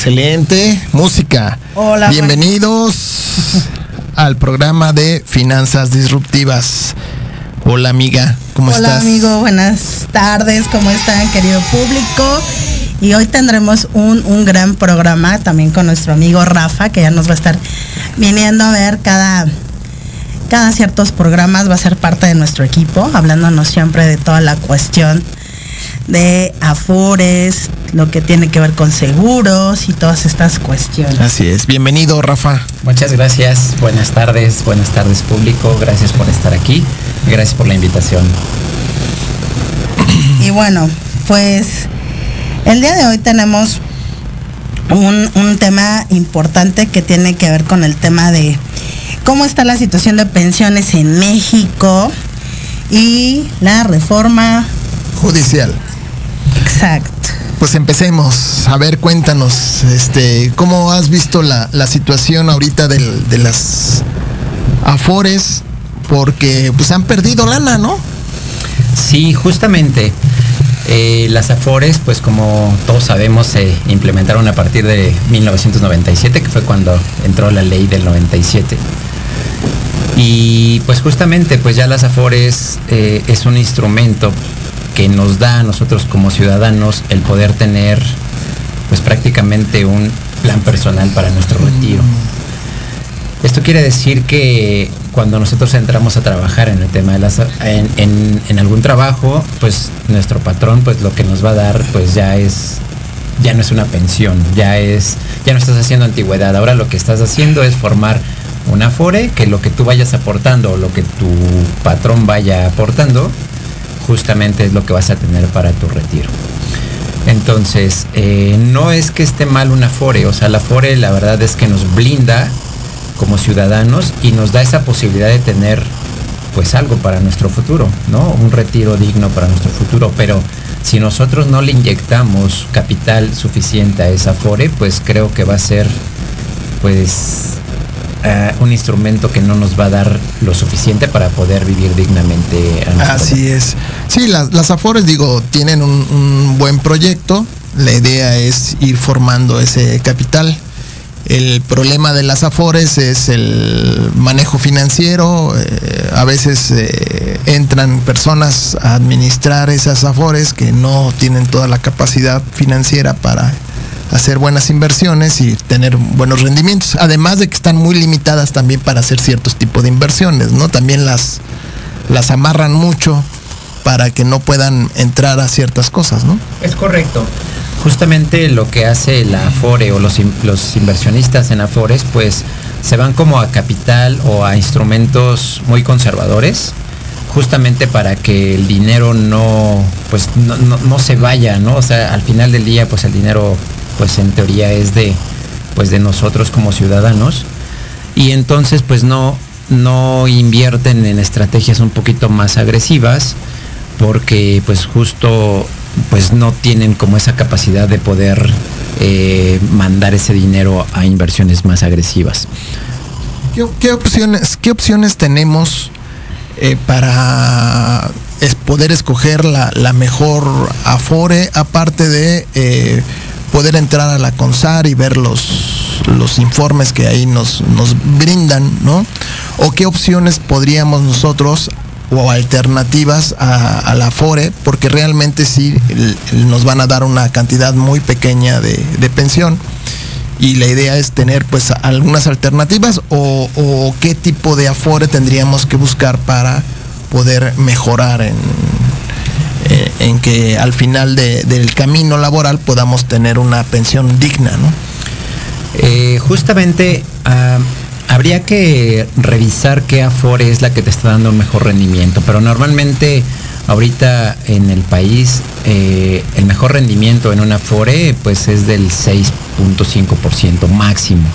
Excelente música. Hola, Bienvenidos al programa de Finanzas Disruptivas. Hola amiga, ¿cómo Hola estás? amigo, buenas tardes, ¿cómo están querido público? Y hoy tendremos un, un gran programa también con nuestro amigo Rafa, que ya nos va a estar viniendo a ver cada, cada ciertos programas, va a ser parte de nuestro equipo, hablándonos siempre de toda la cuestión de afores, lo que tiene que ver con seguros y todas estas cuestiones. Así es, bienvenido Rafa. Muchas gracias, buenas tardes, buenas tardes público, gracias por estar aquí, gracias por la invitación. Y bueno, pues el día de hoy tenemos un, un, tema importante que tiene que ver con el tema de cómo está la situación de pensiones en México y la reforma judicial. Exacto. Pues empecemos. A ver, cuéntanos, este, ¿cómo has visto la, la situación ahorita del, de las afores? Porque pues han perdido lana, ¿no? Sí, justamente. Eh, las afores, pues como todos sabemos, se implementaron a partir de 1997, que fue cuando entró la ley del 97. Y pues justamente, pues ya las afores eh, es un instrumento que nos da a nosotros como ciudadanos el poder tener pues prácticamente un plan personal para nuestro retiro. Esto quiere decir que cuando nosotros entramos a trabajar en el tema de las en, en, en, algún trabajo, pues nuestro patrón pues lo que nos va a dar pues ya es ya no es una pensión, ya es ya no estás haciendo antigüedad, ahora lo que estás haciendo es formar un afore que lo que tú vayas aportando o lo que tu patrón vaya aportando justamente es lo que vas a tener para tu retiro. Entonces, eh, no es que esté mal una Afore, o sea, la Afore la verdad es que nos blinda como ciudadanos y nos da esa posibilidad de tener pues algo para nuestro futuro, ¿no? Un retiro digno para nuestro futuro, pero si nosotros no le inyectamos capital suficiente a esa Afore, pues creo que va a ser pues Uh, un instrumento que no nos va a dar lo suficiente para poder vivir dignamente. Así es. Sí, las, las, Afores, digo, tienen un, un, buen proyecto. La idea es ir formando ese capital. El problema de las Afores es el manejo financiero. Eh, a veces eh, entran personas a administrar esas Afores que no tienen toda la capacidad financiera para hacer buenas inversiones y tener buenos rendimientos. Además de que están muy limitadas también para hacer ciertos tipos de inversiones, ¿no? También las, las amarran mucho para que no puedan entrar a ciertas cosas, ¿no? Es correcto. Justamente lo que hace la Afore o los, los inversionistas en Afores, pues se van como a capital o a instrumentos muy conservadores, justamente para que el dinero no, pues no, no, no se vaya, ¿no? O sea, al final del día, pues el dinero pues en teoría es de pues de nosotros como ciudadanos y entonces pues no no invierten en estrategias un poquito más agresivas porque pues justo pues no tienen como esa capacidad de poder eh, mandar ese dinero a inversiones más agresivas. ¿Qué, opciones, qué opciones tenemos eh, para poder escoger la, la, mejor Afore, aparte de eh, poder entrar a la CONSAR y ver los, los informes que ahí nos, nos brindan, ¿no? O qué opciones podríamos nosotros o alternativas a, a, la FORE, porque realmente sí nos van a dar una cantidad muy pequeña de, de pensión. Y la idea es tener pues algunas alternativas o, o, qué tipo de afore tendríamos que buscar para poder mejorar en, en que al final de, del camino laboral podamos tener una pensión digna, ¿no? Eh, justamente habría que revisar qué Afore es la que te está dando un mejor rendimiento, pero normalmente ahorita en el país eh, el mejor rendimiento en una Afore pues es del 6.5% máximo.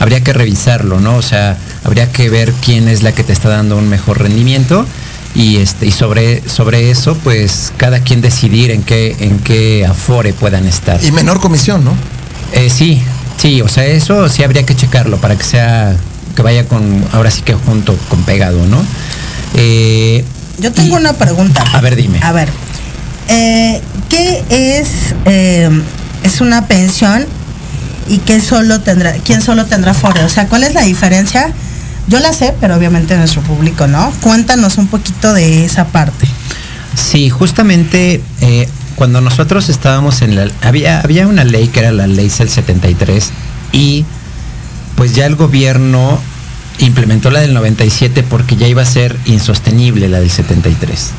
Habría que revisarlo, ¿no? O sea, habría que ver quién es la que te está dando un mejor rendimiento y este y sobre sobre eso pues cada quien decidir en qué en qué afore puedan estar. Y menor comisión no eh, sí sí o sea eso sí habría que checarlo para que sea que vaya con ahora sí que junto con pegado no eh, yo tengo una pregunta. A ver dime. A ver eh, qué es es una pensión y qué solo tendrá quién solo tendrá afore o sea cuál es la diferencia yo la sé, pero obviamente nuestro público no. Cuéntanos un poquito de esa parte. Sí, justamente eh, cuando nosotros estábamos en la... Había, había una ley que era la ley CEL 73 y pues ya el gobierno implementó la del 97 porque ya iba a ser insostenible la del 73.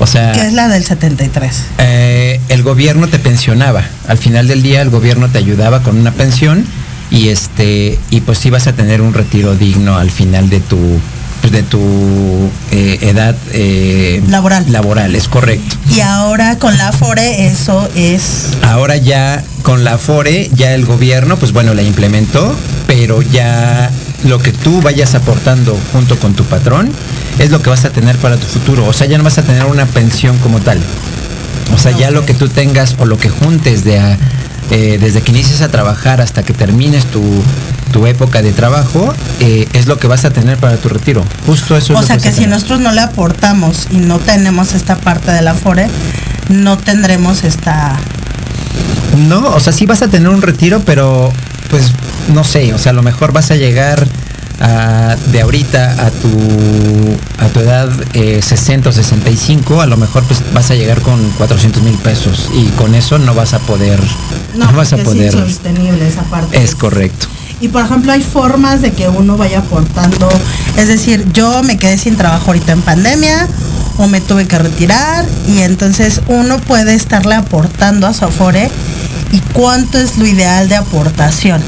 O sea, ¿qué es la del 73? Eh, el gobierno te pensionaba. Al final del día el gobierno te ayudaba con una pensión y este y pues sí vas a tener un retiro digno al final de tu pues, de tu eh, edad eh, laboral. laboral es correcto. Y ahora con la Afore eso es ahora ya con la Afore ya el gobierno pues bueno la implementó pero ya lo que tú vayas aportando junto con tu patrón es lo que vas a tener para tu futuro. O sea ya no vas a tener una pensión como tal. O sea ya lo que tú tengas o lo que juntes de a, eh, desde que inicias a trabajar hasta que termines tu, época de trabajo, eh, es lo que vas a tener para tu retiro. Justo eso. O sea que, si nosotros no le aportamos y no tenemos esta parte de la FORE, no tendremos esta... No, o sea, sí vas a tener un retiro, pero pues no sé, o sea, a lo mejor vas a llegar de ahorita a tu, a tu edad 60 o 65, a lo mejor pues vas a llegar con 400 mil pesos y con eso no vas a poder... No, vas a poder... Es insostenible esa parte. Es correcto. Y por ejemplo, hay formas de que uno vaya aportando, es decir, yo me quedé sin trabajo ahorita en pandemia o me tuve que retirar y entonces uno puede estarle aportando a su Afore y cuánto es lo ideal de aportación.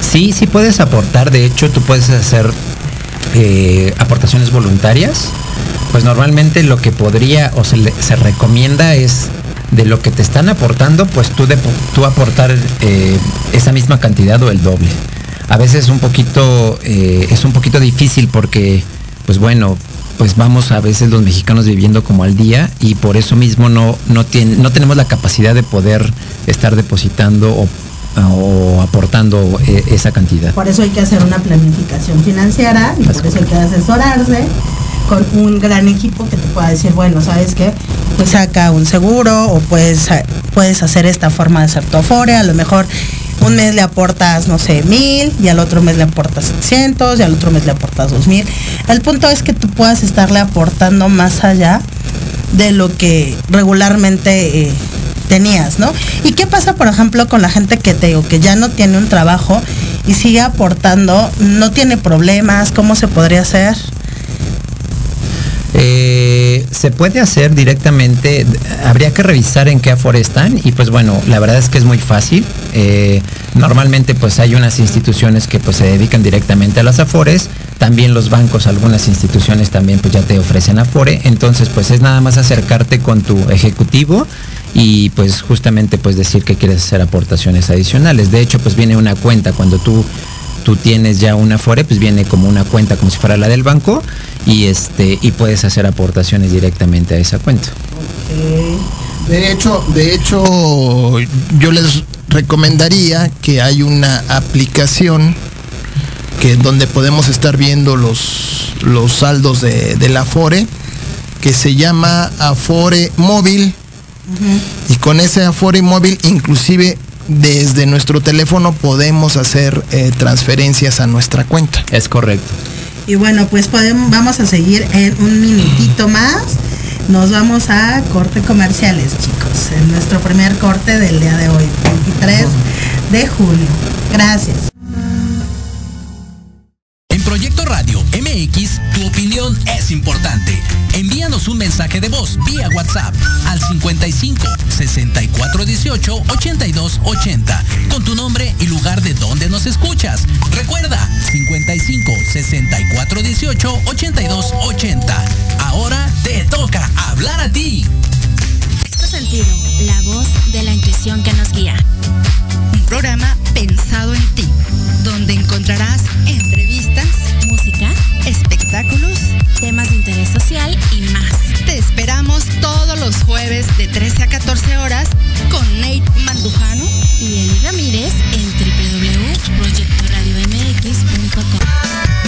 Sí, sí puedes aportar. De hecho, tú puedes hacer eh, aportaciones voluntarias. Pues normalmente lo que podría o se, recomienda es de lo que te están aportando, pues tú, tú aportar eh, esa misma cantidad o el doble. A veces un poquito, eh, es un poquito difícil porque, pues bueno, pues vamos a veces los mexicanos viviendo como al día y por eso mismo no, no, no tenemos la capacidad de poder estar depositando o o aportando eh, esa cantidad. Por eso hay que hacer una planificación financiera y por eso hay que asesorarse con un gran equipo que te pueda decir, bueno, ¿sabes qué? Pues saca un seguro o puedes, puedes hacer esta forma de hacer tu afore, a lo mejor un mes le aportas, no sé, mil, y al otro mes le aportas 700, y al otro mes le aportas dos mil. El punto es que tú puedas estarle aportando más allá de lo que regularmente eh, tenías, ¿no? ¿Y qué pasa, por ejemplo, con la gente que te digo que ya no tiene un trabajo y sigue aportando, no tiene problemas, ¿cómo se podría hacer? Eh, se puede hacer directamente, habría que revisar en qué afore están y pues bueno, la verdad es que es muy fácil. Eh, normalmente pues hay unas instituciones que pues se dedican directamente a las afores, también los bancos, algunas instituciones también pues ya te ofrecen afore, entonces pues es nada más acercarte con tu ejecutivo y pues justamente pues decir que quieres hacer aportaciones adicionales. De hecho, pues viene una cuenta cuando tú tú tienes ya una Afore, pues viene como una cuenta como si fuera la del banco y este y puedes hacer aportaciones directamente a esa cuenta. De hecho, de hecho yo les recomendaría que hay una aplicación que donde podemos estar viendo los, los saldos de, de la Afore que se llama Afore Móvil y con ese Afore móvil, inclusive desde nuestro teléfono podemos hacer eh, transferencias a nuestra cuenta. Es correcto. Y bueno, pues podemos, vamos a seguir en un minutito más. Nos vamos a corte comerciales, chicos. En nuestro primer corte del día de hoy, 23 de junio. Gracias. En Proyecto Radio MX, tu opinión es importante Mándanos un mensaje de voz vía WhatsApp al 55 64 18 82 80 con tu nombre y lugar de donde nos escuchas. Recuerda 55 64 18 82 80. Ahora te toca hablar a ti. Sexto sentido, la voz de la intuición que nos guía. Programa pensado en ti, donde encontrarás entrevistas, música, espectáculos, temas de interés social y más. Te esperamos todos los jueves de 13 a 14 horas con Nate Mandujano y Eli Ramírez en www.proyectoradiomx.com.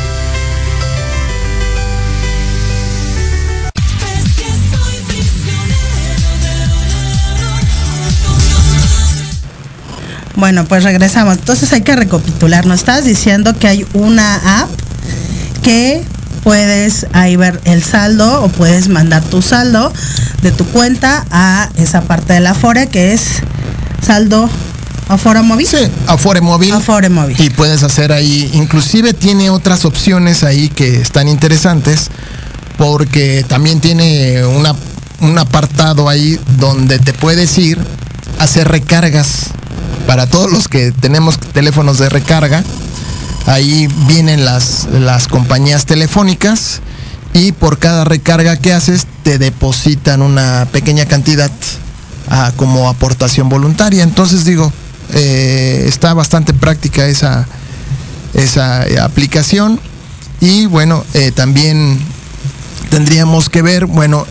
Bueno, pues regresamos. Entonces hay que recapitular. Nos estabas diciendo que hay una app que puedes ahí ver el saldo o puedes mandar tu saldo de tu cuenta a esa parte de la Afore que es saldo Afore Móvil. Sí, Afore Móvil. Afore Móvil. Y puedes hacer ahí, inclusive tiene otras opciones ahí que están interesantes porque también tiene una, un apartado ahí donde te puedes ir a hacer recargas para todos los que tenemos teléfonos de recarga. Ahí vienen las, las compañías telefónicas y por cada recarga que haces te depositan una pequeña cantidad como aportación voluntaria. Entonces digo, eh, está bastante práctica esa, esa eh, aplicación y bueno, eh, también tendríamos que ver, bueno,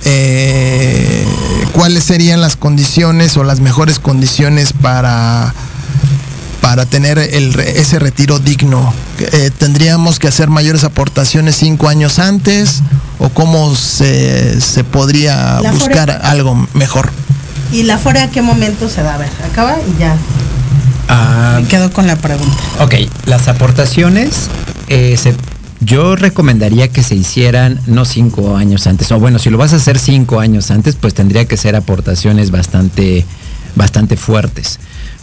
cuáles serían las condiciones o las mejores condiciones para para tener el, ese retiro digno. Eh, ¿Tendríamos que hacer mayores aportaciones cinco años antes o cómo se, se podría La buscar algo mejor? ¿Y la Afore a qué momento se da? A ver, acaba y ya. Ah, Me quedo con la pregunta. Ok, las aportaciones, eh, se- yo recomendaría que se hicieran no cinco años antes, o bueno, si lo vas a hacer cinco años antes, pues tendría que ser aportaciones bastante, bastante fuertes,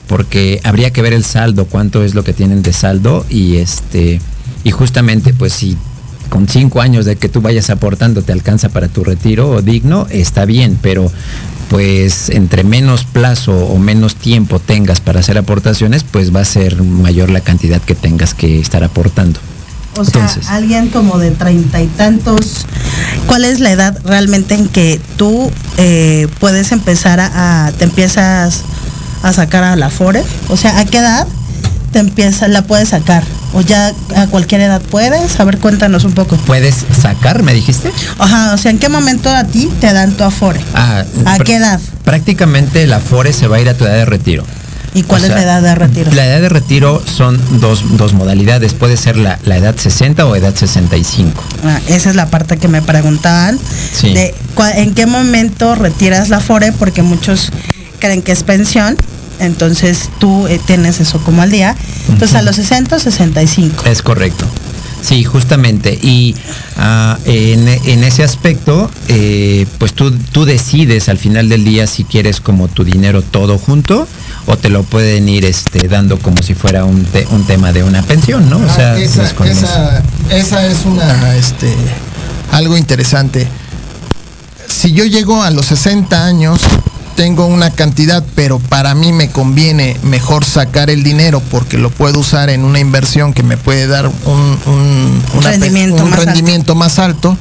porque habría que ver el saldo, cuánto es lo que tienen de saldo y este, y justamente pues si con cinco años de que tú vayas aportando te alcanza para tu retiro digno, está bien, pero pues entre menos plazo o menos tiempo tengas para hacer aportaciones, pues va a ser mayor la cantidad que tengas que estar aportando. O sea, Entonces. alguien como de treinta y tantos, ¿cuál es la edad realmente en que tú eh, puedes empezar a, a- te empiezas a sacar a la Afore? O sea, ¿a qué edad te empieza, la puedes sacar? ¿O ya a cualquier edad puedes? A ver, cuéntanos un poco. ¿Puedes sacar, me dijiste? Ajá, o sea, ¿en qué momento a ti te dan tu Afore? Ah, ¿A qué edad? Prácticamente la FORE se va a ir a tu edad de retiro. ¿Y cuál O es la edad de retiro? La edad de retiro son dos, dos modalidades. Puede ser la, la edad 60 o edad 65. Ah, esa es la parte que me preguntaban. Sí. De en qué momento retiras la FORE, porque muchos creen que es pensión. Entonces tú eh, tienes eso como al día. Entonces a los 60 o 65. Es correcto. Sí, justamente. Y ah, en, en ese aspecto, eh, pues tú, tú decides al final del día si quieres como tu dinero todo junto o te lo pueden ir este, dando como si fuera un, un tema de una pensión, ¿no? O sea, ah, esa, esa, esa, es una, este, algo interesante. Si yo llego a los 60 años, tengo una cantidad, pero para mí me conviene mejor sacar el dinero porque lo puedo usar en una inversión que me puede dar un, rendimiento, más alto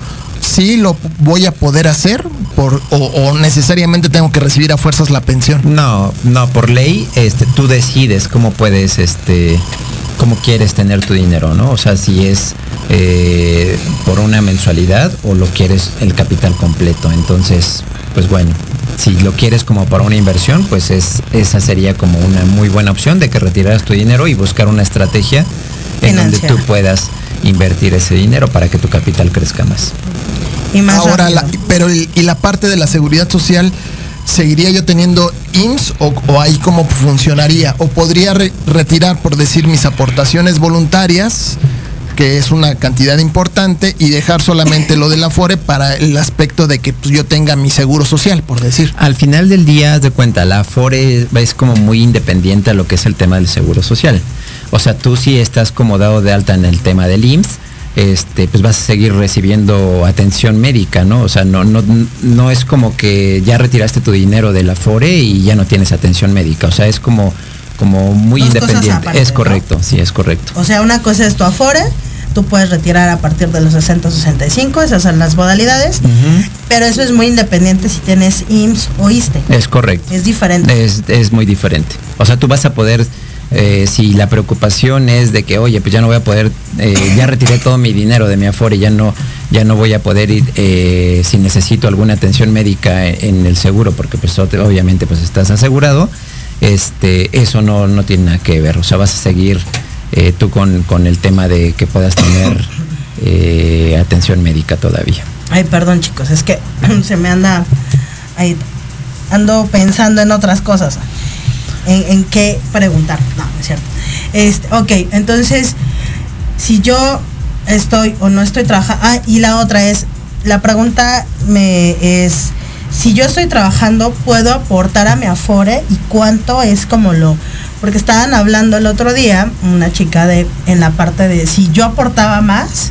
sí lo voy a poder hacer por, o, necesariamente tengo que recibir a fuerzas la pensión? No, no, por ley este, tú decides cómo puedes, este, cómo quieres tener tu dinero, ¿no? O sea, si es eh, por una mensualidad o lo quieres el capital completo. Entonces, pues bueno, si lo quieres como para una inversión, pues es, esa sería como una muy buena opción de que retiraras tu dinero y buscar una estrategia en donde tú puedas invertir ese dinero para que tu capital crezca más. Ahora, pero y la parte de la seguridad social, ¿seguiría yo teniendo IMSS o, ahí cómo funcionaría? ¿O podría retirar, por decir, mis aportaciones voluntarias? Que es una cantidad importante, y dejar solamente lo del Afore para el aspecto de que pues, yo tenga mi seguro social, por decir. Al final del día, de cuenta, la Afore es como muy independiente a lo que es el tema del seguro social. O sea, tú sí estás como dado de alta en el tema del IMSS, este, pues vas a seguir recibiendo atención médica, ¿no? O sea, no, no, no es como que ya retiraste tu dinero de la FORE y ya no tienes atención médica. O sea, es como, como muy independiente. es correcto, sí, es correcto. O sea, una cosa es tu Afore, tú puedes retirar a partir de los 60 65, esas son las modalidades, pero eso es muy independiente si tienes IMSS o ISTE. Es correcto. Es diferente. Es, es muy diferente. O sea, tú vas a poder eh, si la preocupación es de que, oye, pues ya no voy a poder, eh, ya retiré todo mi dinero de mi Afore, ya no, ya no voy a poder ir eh, si necesito alguna atención médica en el seguro, porque pues obviamente pues estás asegurado, este, eso no, no tiene nada que ver. O sea, vas a seguir tú con, con, el tema de que puedas tener atención médica todavía. Ay, perdón chicos, es que se me anda ahí, ando pensando en otras cosas en, qué preguntar. No, es cierto. Este, ok, entonces, si yo estoy o no estoy trabajando. Ah, y la otra es, la pregunta me es, si yo estoy trabajando, ¿puedo aportar a mi Afore? ¿Y cuánto es como lo...? Porque estaban hablando el otro día, una chica de en la parte de si yo aportaba más,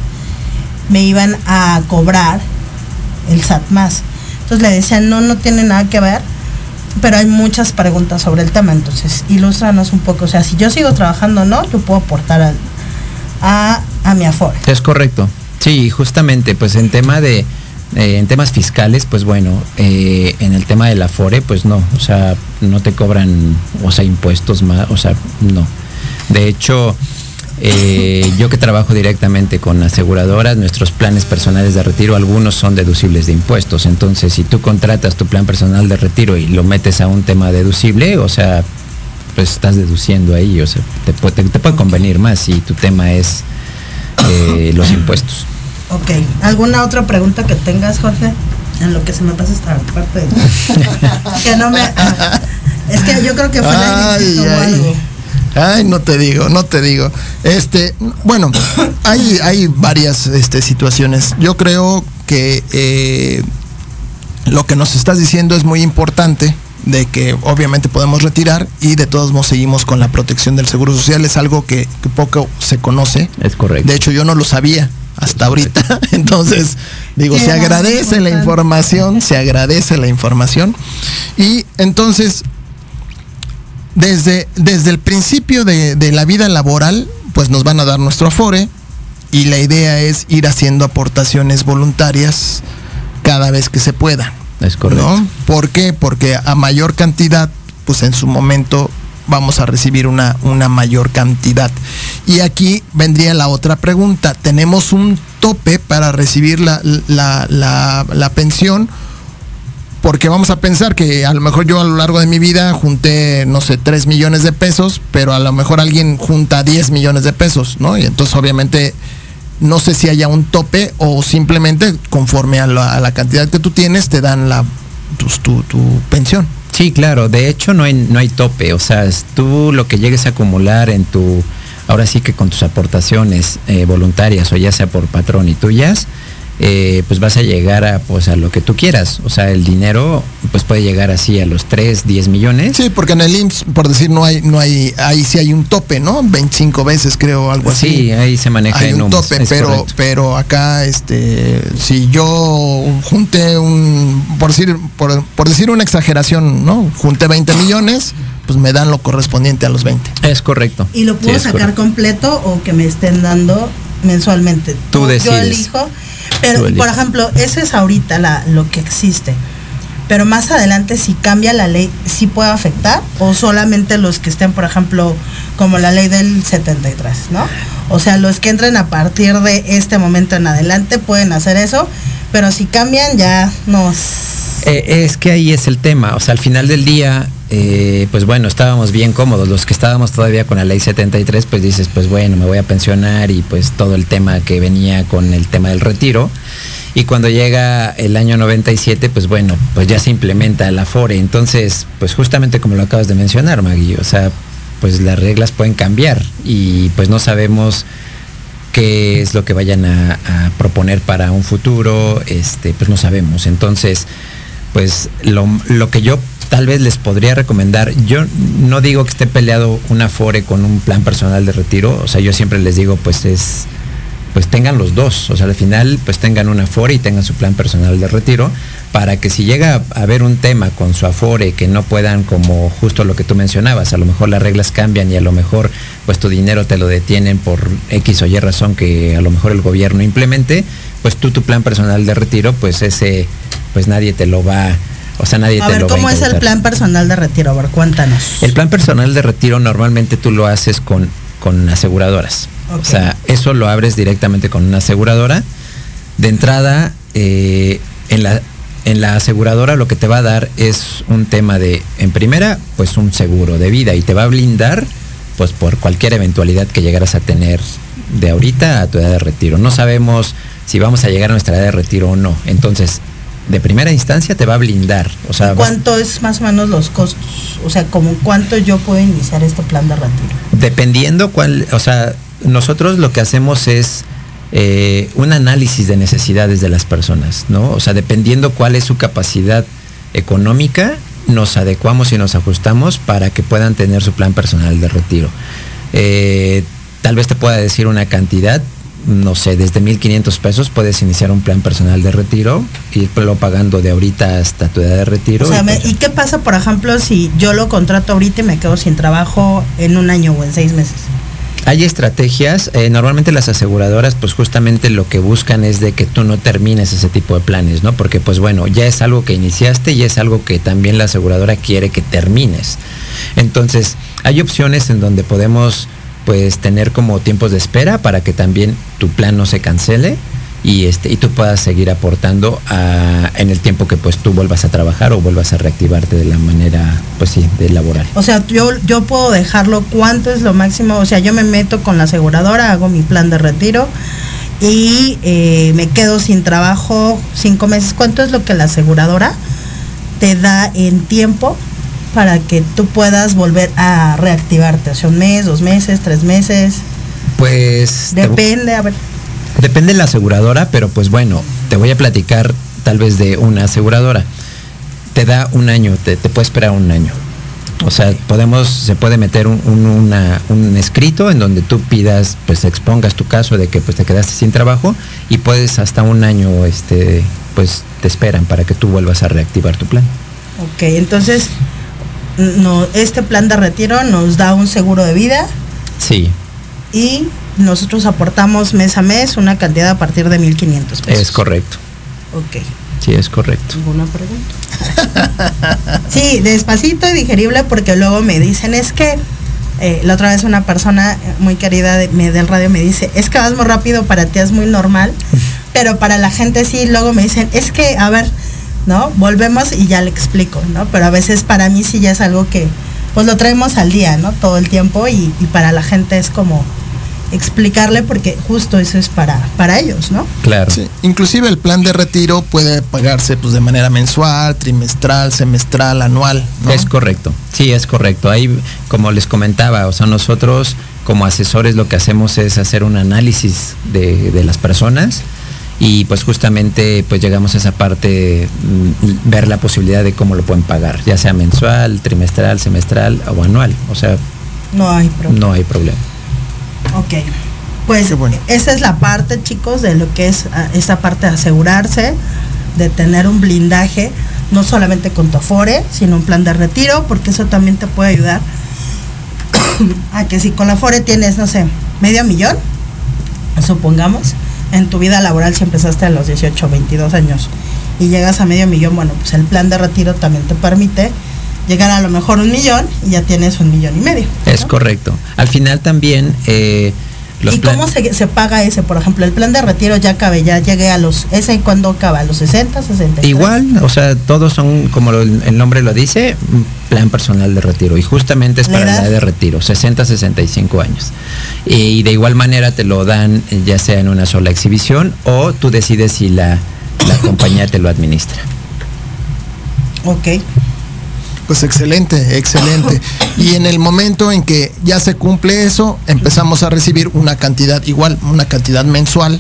me iban a cobrar el SAT más. Entonces le decían, no, no tiene nada que ver pero hay muchas preguntas sobre el tema, entonces ilústranos un poco. O sea, si yo sigo trabajando no, yo puedo aportar a, mi Afore. Es correcto. Sí, justamente, pues en tema de, eh, en temas fiscales, pues bueno, eh, en el tema del Afore, pues no, o sea, no te cobran, o sea, impuestos más, o sea, no. De hecho, eh, yo que trabajo directamente con aseguradoras, nuestros planes personales de retiro, algunos son deducibles de impuestos. Entonces, si tú contratas tu plan personal de retiro y lo metes a un tema deducible, o sea, pues estás deduciendo ahí, o sea, te, puede, convenir más si tu tema es los impuestos. Ok, ¿alguna otra pregunta que tengas, Jorge? En lo que se me pasa esta parte. que no me... es que yo creo que fue la algo. Ay, no te digo, no te digo. Este, bueno, hay, hay varias este, situaciones. Yo creo que eh, lo que nos estás diciendo es muy importante de que obviamente podemos retirar y de todos modos seguimos con la protección del seguro social. Es algo que, poco se conoce. Es correcto. De hecho, yo no lo sabía hasta ahorita. Entonces, digo, se agradece la información, se agradece la información. Y entonces, desde, desde el principio de, la vida laboral, pues nos van a dar nuestro afore y la idea es ir haciendo aportaciones voluntarias cada vez que se pueda. Es correcto. ¿Por qué? Porque a mayor cantidad, pues en su momento vamos a recibir una, una mayor cantidad. Y aquí vendría la otra pregunta. ¿Tenemos un tope para recibir la, la, la, la pensión? porque vamos a pensar que a lo mejor yo a lo largo de mi vida junté, no sé, 3 millones de pesos, pero a lo mejor alguien junta 10 millones de pesos, ¿no? Y entonces obviamente no sé si haya un tope o simplemente conforme a la, cantidad que tú tienes te dan la, tu, pensión. Sí, claro, de hecho no hay, no hay tope, o sea, tú lo que llegues a acumular en tu, ahora sí que con tus aportaciones eh, voluntarias o ya sea por patrón y tuyas, eh, pues vas a llegar a pues a lo que tú quieras. O sea, el dinero pues puede llegar así a los 3, 10 millones. Sí, porque en el IMSS, por decir, no hay, no hay, ahí sí hay un tope, ¿no? 25 veces creo, algo así. Sí, ahí se maneja hay en un números, tope, es pero, correcto. pero acá, este, si yo junté un, por decir, por, por decir una exageración, ¿no? Junté 20 millones, pues me dan lo correspondiente a los 20. Es correcto. ¿Y lo puedo Sí, sacar correcto. completo o que me estén dando mensualmente? Tú Yo decides. elijo. Pero, por ejemplo, eso es ahorita la, lo que existe. Pero más adelante, si cambia la ley, ¿sí puede afectar? ¿O solamente los que estén, por ejemplo, como la ley del 73, ¿no? O sea, los que entren a partir de este momento en adelante pueden hacer eso, pero si cambian ya nos... Eh, es que ahí es el tema. O sea, al final del día, eh, pues bueno, estábamos bien cómodos. Los que estábamos todavía con la ley 73, pues dices, pues bueno, me voy a pensionar y pues todo el tema que venía con el tema del retiro. Y cuando llega el año 97, pues bueno, pues ya se implementa el Afore. Entonces, pues justamente como lo acabas de mencionar, Magui, o sea, pues las reglas pueden cambiar y pues no sabemos qué es lo que vayan a, a proponer para un futuro, este, pues no sabemos. Entonces, pues lo, lo que yo tal vez les podría recomendar, yo no digo que esté peleado un Afore con un plan personal de retiro, o sea, yo siempre les digo, pues es, pues tengan los dos, o sea, al final, pues tengan un Afore y tengan su plan personal de retiro, para que si llega a haber un tema con su Afore que no puedan, como justo lo que tú mencionabas, a lo mejor las reglas cambian y a lo mejor, pues tu dinero te lo detienen por X o Y razón que a lo mejor el gobierno implemente, pues tú tu plan personal de retiro, pues ese, pues nadie te lo va, o sea, nadie A te ver, lo va a ¿cómo es el plan personal de retiro? A ver, cuéntanos. El plan personal de retiro normalmente tú lo haces con, con aseguradoras. O sea, eso lo abres directamente con una aseguradora. De entrada, eh, en, la, en la aseguradora lo que te va a dar es un tema de, en primera, pues un seguro de vida y te va a blindar pues por cualquier eventualidad que llegaras a tener de ahorita a tu edad de retiro. No sabemos si vamos a llegar a nuestra edad de retiro o no. Entonces, de primera instancia te va a blindar. O sea, vas- ¿Cuánto es más o menos los costos? O sea, como cuánto yo puedo iniciar este plan de retiro. Dependiendo cuál, o sea, nosotros lo que hacemos es eh, un análisis de necesidades de las personas, ¿no? O sea, dependiendo cuál es su capacidad económica, nos adecuamos y nos ajustamos para que puedan tener su plan personal de retiro. Eh, tal vez te pueda decir una cantidad, no sé, desde 1.500 pesos puedes iniciar un plan personal de retiro, irlo pagando de ahorita hasta tu edad de retiro. O sea, y me- pues- ¿y qué pasa, por ejemplo, si yo lo contrato ahorita y me quedo sin trabajo en un año o en seis meses? Hay estrategias, eh, normalmente las aseguradoras pues justamente lo que buscan es de que tú no termines ese tipo de planes, ¿no? Porque pues bueno, ya es algo que iniciaste y es algo que también la aseguradora quiere que termines. Entonces, hay opciones en donde podemos pues tener como tiempos de espera para que también tu plan no se cancele y este y tú puedas seguir aportando a- en el tiempo que pues tú vuelvas a trabajar o vuelvas a reactivarte de la manera pues sí, de laboral. O sea, yo, yo puedo dejarlo, ¿cuánto es lo máximo? O sea, yo me meto con la aseguradora, hago mi plan de retiro y eh, me quedo sin trabajo cinco meses. ¿Cuánto es lo que la aseguradora te da en tiempo para que tú puedas volver a reactivarte? O sea, un mes, dos meses, tres meses. Pues Depende, a ver. Depende de la aseguradora, pero pues bueno, te voy a platicar tal vez de una aseguradora. Te da un año, te, te puede esperar un año. O sea, podemos, se puede meter un, un- una- un escrito en donde tú pidas, pues expongas tu caso de que pues te quedaste sin trabajo y puedes hasta un año, este, pues te esperan para que tú vuelvas a reactivar tu plan. Ok, entonces, no, este plan de retiro nos da un seguro de vida Sí, y nosotros aportamos mes a mes una cantidad a partir de 1.500 pesos. es correcto. Ok. Sí, es correcto. ¿Alguna pregunta? sí, despacito y digerible porque luego me dicen, es que eh, la otra vez una persona muy querida de, me- del radio me dice, es que vas muy rápido, para ti es muy normal, pero para la gente sí, luego me dicen, es que, a ver, ¿no? Volvemos y ya le explico, ¿no? Pero a veces para mí sí ya es algo que, pues lo traemos al día, ¿no? Todo el tiempo y, y para la gente es como explicarle porque justo eso es para, para ellos, ¿no? Claro. Sí, inclusive el plan de retiro puede pagarse pues de manera mensual, trimestral, semestral, anual. ¿no? Es correcto, sí, es correcto. Ahí, como les comentaba, o sea, nosotros como asesores lo que hacemos es hacer un análisis de, de las personas y pues justamente pues llegamos a esa parte, mm, ver la posibilidad de cómo lo pueden pagar, ya sea mensual, trimestral, semestral o anual. O sea, No hay problema. no hay problema. Ok. Pues esa es la parte, chicos, de lo que es ah, esa parte de asegurarse, de tener un blindaje, no solamente con tu Afore, sino un plan de retiro, porque eso también te puede ayudar a que si con la Afore tienes, no sé, medio millón, supongamos, en tu vida laboral si empezaste a los 18 o 22 años y llegas a medio millón, bueno, pues el plan de retiro también te permite llegar a lo mejor un millón y ya tienes un millón y medio. Es correcto. Al final también eh, los ¿Y plan- cómo se, se paga ese? Por ejemplo, el plan de retiro ya cabe, ya llegué a los, ¿ese cuándo acaba? ¿A los 60, 60? Igual, o sea, todos son, como lo- el nombre lo dice, plan personal de retiro. Y justamente es ¿La para la edad? de retiro, 60, 65 años. Y de igual manera te lo dan ya sea en una sola exhibición o tú decides si la, la compañía te lo administra. Ok. Pues excelente, excelente. Y en el momento en que ya se cumple eso, empezamos a recibir una cantidad igual, una cantidad mensual.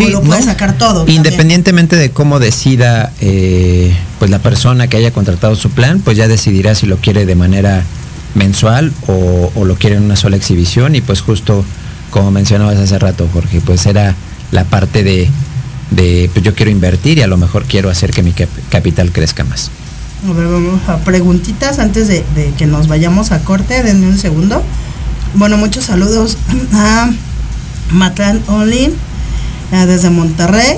o lo puedes sacar todo. también. Independientemente de cómo decida eh, pues la persona que haya contratado su plan, pues ya decidirá si lo quiere de manera mensual o, o lo quiere en una sola exhibición y pues justo como mencionabas hace rato, Jorge, pues era la parte de, de pues yo quiero invertir y a lo mejor quiero hacer que mi cap- capital crezca más. A ver, vamos a preguntitas antes de, de que nos vayamos a corte. Denme un segundo. Bueno, muchos saludos a Matlán Olin eh, desde Monterrey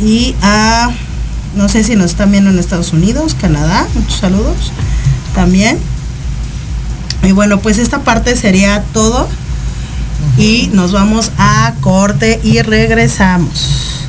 y a, no sé si nos están viendo en Estados Unidos, Canadá. Muchos saludos también. Y bueno, pues esta parte sería todo. Y nos vamos a corte y regresamos.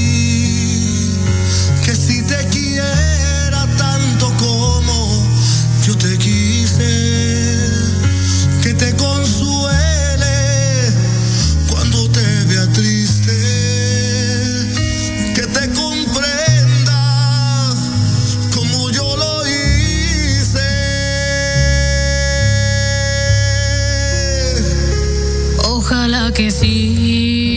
que sí,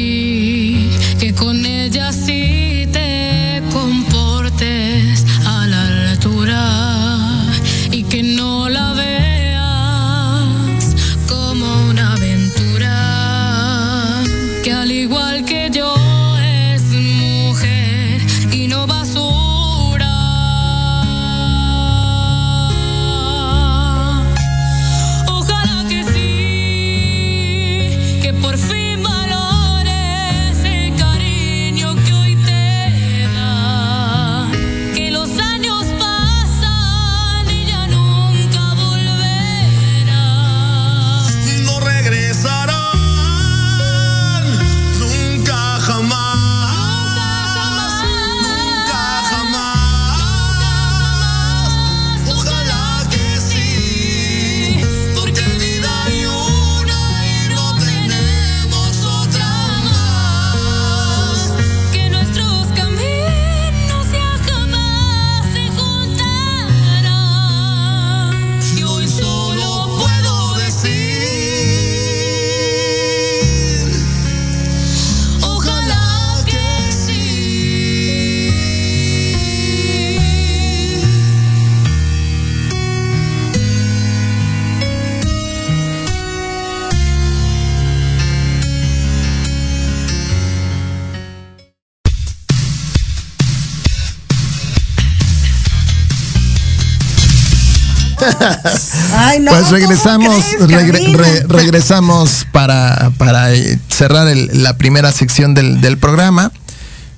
no, pues ¿cómo regresamos, crees, regre- Karina? re- regresamos para, para eh, cerrar el- la primera sección del, del programa.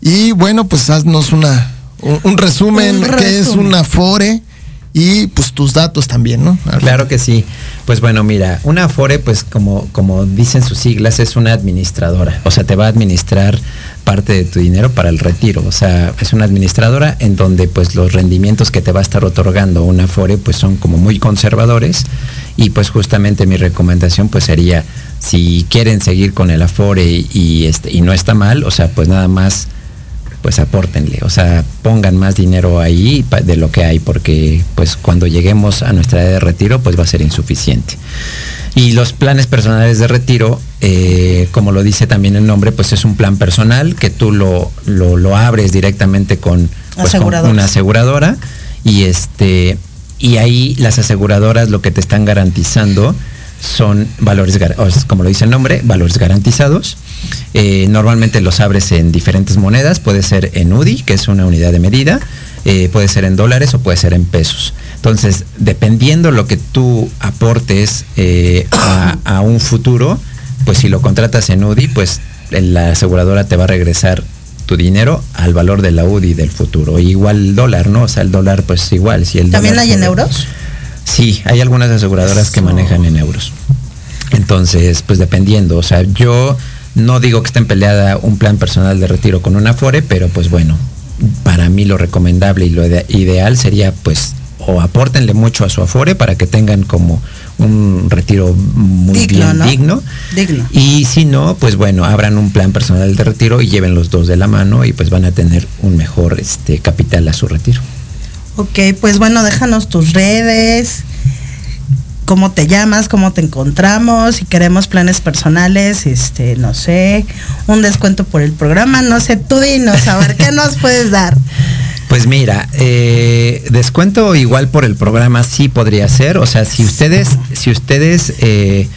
Y bueno, pues haznos una, un, un resumen, Un qué es una FORE y pues tus datos también, ¿no? Claro que sí. Pues bueno, mira, una Afore, pues como, como dicen sus siglas, es una administradora. O sea, te va a administrar parte de tu dinero para el retiro. O sea, es una administradora en donde pues los rendimientos que te va a estar otorgando una Afore pues son como muy conservadores y pues justamente mi recomendación pues sería si quieren seguir con el Afore y, este y no está mal, o sea, pues nada más pues apórtenle, o sea, pongan más dinero ahí de lo que hay, porque pues cuando lleguemos a nuestra edad de retiro, pues va a ser insuficiente. Y los planes personales de retiro, eh, como lo dice también el nombre, pues es un plan personal que tú lo, lo, lo abres directamente con, pues, con una aseguradora y este y ahí las aseguradoras lo que te están garantizando son valores, como lo dice el nombre, valores garantizados. Eh, normalmente los abres en diferentes monedas, puede ser en UDI, que es una unidad de medida, eh, puede ser en dólares o puede ser en pesos. Entonces, dependiendo lo que tú aportes eh, a, a un futuro, pues si lo contratas en UDI, pues la aseguradora te va a regresar tu dinero al valor de la UDI del futuro. Igual el dólar, ¿no? O sea, el dólar, pues igual. Si el ¿También dólar hay en euros? Sí, hay algunas aseguradoras que manejan en euros. Entonces, pues dependiendo, o sea, yo no digo que esté en peleada un plan personal de retiro con un Afore, pero pues bueno, para mí lo recomendable y lo ide- ideal sería pues o apórtenle mucho a su Afore para que tengan como un retiro muy Digno, bien ¿no? digno. Digno. Y si no, pues bueno, abran un plan personal de retiro y lleven los dos de la mano y pues van a tener un mejor este capital a su retiro. Ok, pues bueno, déjanos tus redes, cómo te llamas, cómo te encontramos, si queremos planes personales, este, no sé, un descuento por el programa, no sé, tú dinos, a ver, ¿qué nos puedes dar? Pues mira, eh, descuento igual por el programa sí podría ser. O sea, si ustedes, si ustedes, eh,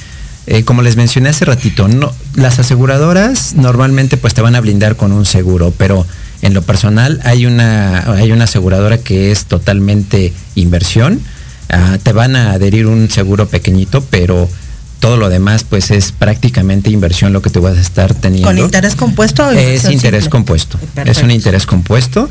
eh, como les mencioné hace ratito, no, las aseguradoras normalmente pues te van a blindar con un seguro, pero en lo personal hay una, hay una aseguradora que es totalmente inversión. Ah, te van a adherir un seguro pequeñito, pero todo lo demás pues es prácticamente inversión lo que tú vas a estar teniendo. ¿Con interés compuesto o Es interés simple? compuesto. Perfecto. Es un interés compuesto.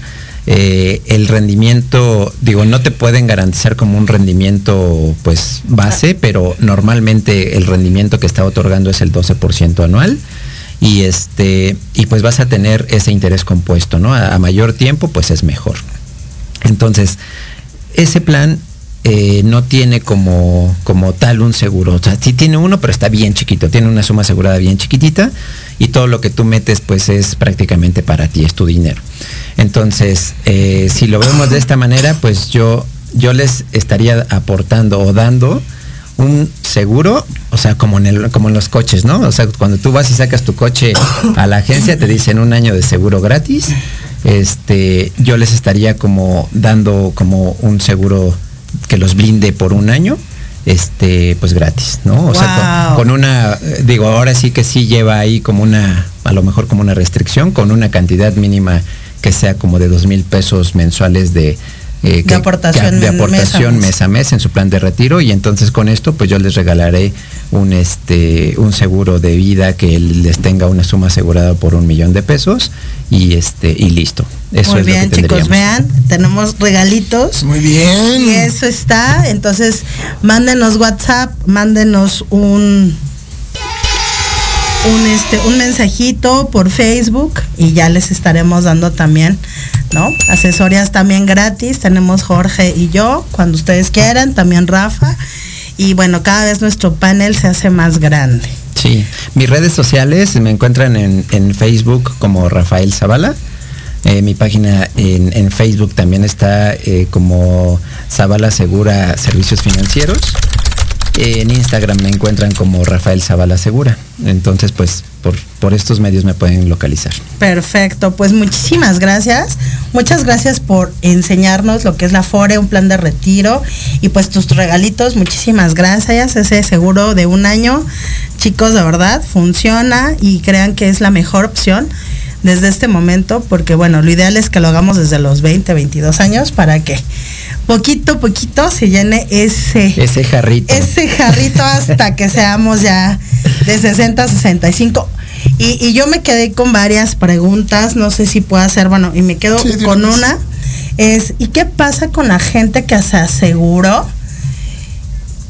Eh, el rendimiento, digo, no te pueden garantizar como un rendimiento pues base, pero normalmente el rendimiento que está otorgando es el 12% anual. Y este, y pues vas a tener ese interés compuesto, ¿no? A, a mayor tiempo, pues es mejor. Entonces, ese plan eh, no tiene como, como tal un seguro. O sea, sí tiene uno, pero está bien chiquito. Tiene una suma asegurada bien chiquitita y todo lo que tú metes pues es prácticamente para ti, es tu dinero. Entonces, eh, si lo vemos de esta manera, pues yo, yo les estaría aportando o dando un seguro, o sea, como en, el, como en los coches, ¿no? O sea, cuando tú vas y sacas tu coche a la agencia, te dicen un año de seguro gratis. Este, yo les estaría como dando como un seguro que los blinde por un año, este, pues gratis, ¿no? O sea, con, una, eh, digo, ahora sí que sí lleva ahí como una, a lo mejor como una restricción, con una cantidad mínima que sea como de dos mil pesos mensuales de, eh, que- aportación que- de mes a aportación mes. mes a mes en su plan de retiro y entonces con esto pues yo les regalaré un este un seguro de vida que les tenga una suma asegurada por un millón de pesos y este y listo eso Muy es bien, lo que chicos, tendríamos. vean, tenemos regalitos. Muy bien. Y eso está. Entonces, mándenos WhatsApp, mándenos un un este un mensajito por Facebook y ya les estaremos dando también, ¿no? Asesorías también gratis. Tenemos Jorge y yo, cuando ustedes quieran, también Rafa. Y bueno, cada vez nuestro panel se hace más grande. Sí, mis redes sociales me encuentran en, en Facebook como Rafael Zavala. Eh, mi página en, en Facebook también está eh, como Zavala Segura Servicios Financieros. en Instagram me encuentran como Rafael Zavala Segura. Entonces, pues por, por estos medios me pueden localizar. Perfecto, pues muchísimas gracias. Muchas gracias por enseñarnos lo que es la FORE, un plan de retiro y pues tus regalitos, muchísimas gracias. Ese seguro de un año, chicos, de verdad, funciona y crean que es la mejor opción desde este momento, porque bueno, lo ideal es que lo hagamos desde los 20, 22 años para que poquito a poquito se llene ese Ese jarrito. ese jarrito hasta que seamos ya de 60 a 65. Y, y yo me quedé con varias preguntas, no sé si puedo hacer, bueno, y me quedo Sí, con una vez. una. Es, ¿y qué pasa con la gente que se aseguró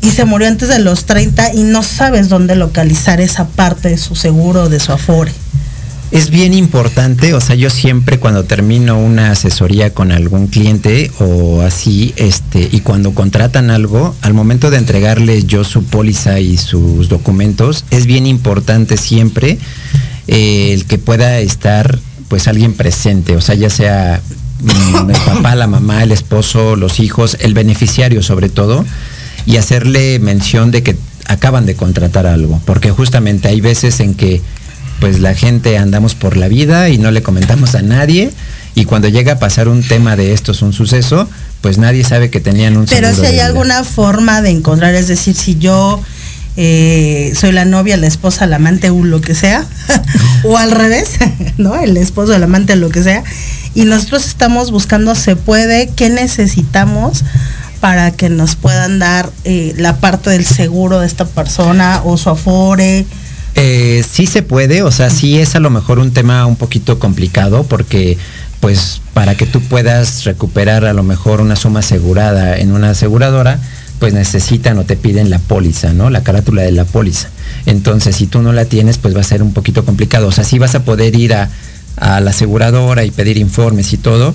y se murió antes de los 30 y no sabes dónde localizar esa parte de su seguro, de su afore? Es bien importante, o sea, yo siempre cuando termino una asesoría con algún cliente o así, este, y cuando contratan algo, al momento de entregarle yo su póliza y sus documentos, es bien importante siempre eh, el que pueda estar pues alguien presente, o sea, ya sea mm, el papá, la mamá, el esposo, los hijos, el beneficiario sobre todo, y hacerle mención de que acaban de contratar algo, porque justamente hay veces en que pues la gente andamos por la vida y no le comentamos a nadie y cuando llega a pasar un tema de estos, un suceso, pues nadie sabe que tenían un Pero si hay alguna forma de encontrar, es decir, si yo eh, soy la novia, la esposa, la amante o lo que sea, o al revés, ¿no? El esposo, el amante, lo que sea, y nosotros estamos buscando, se puede, qué necesitamos para que nos puedan dar eh, la parte del seguro de esta persona o su afore. Eh, sí se puede, o sea, sí es a lo mejor un tema un poquito complicado porque pues para que tú puedas recuperar a lo mejor una suma asegurada en una aseguradora, pues necesitan o te piden la póliza, ¿no? La carátula de la póliza. Entonces, si tú no la tienes, pues va a ser un poquito complicado. O sea, sí vas a poder ir a, a la aseguradora y pedir informes y todo,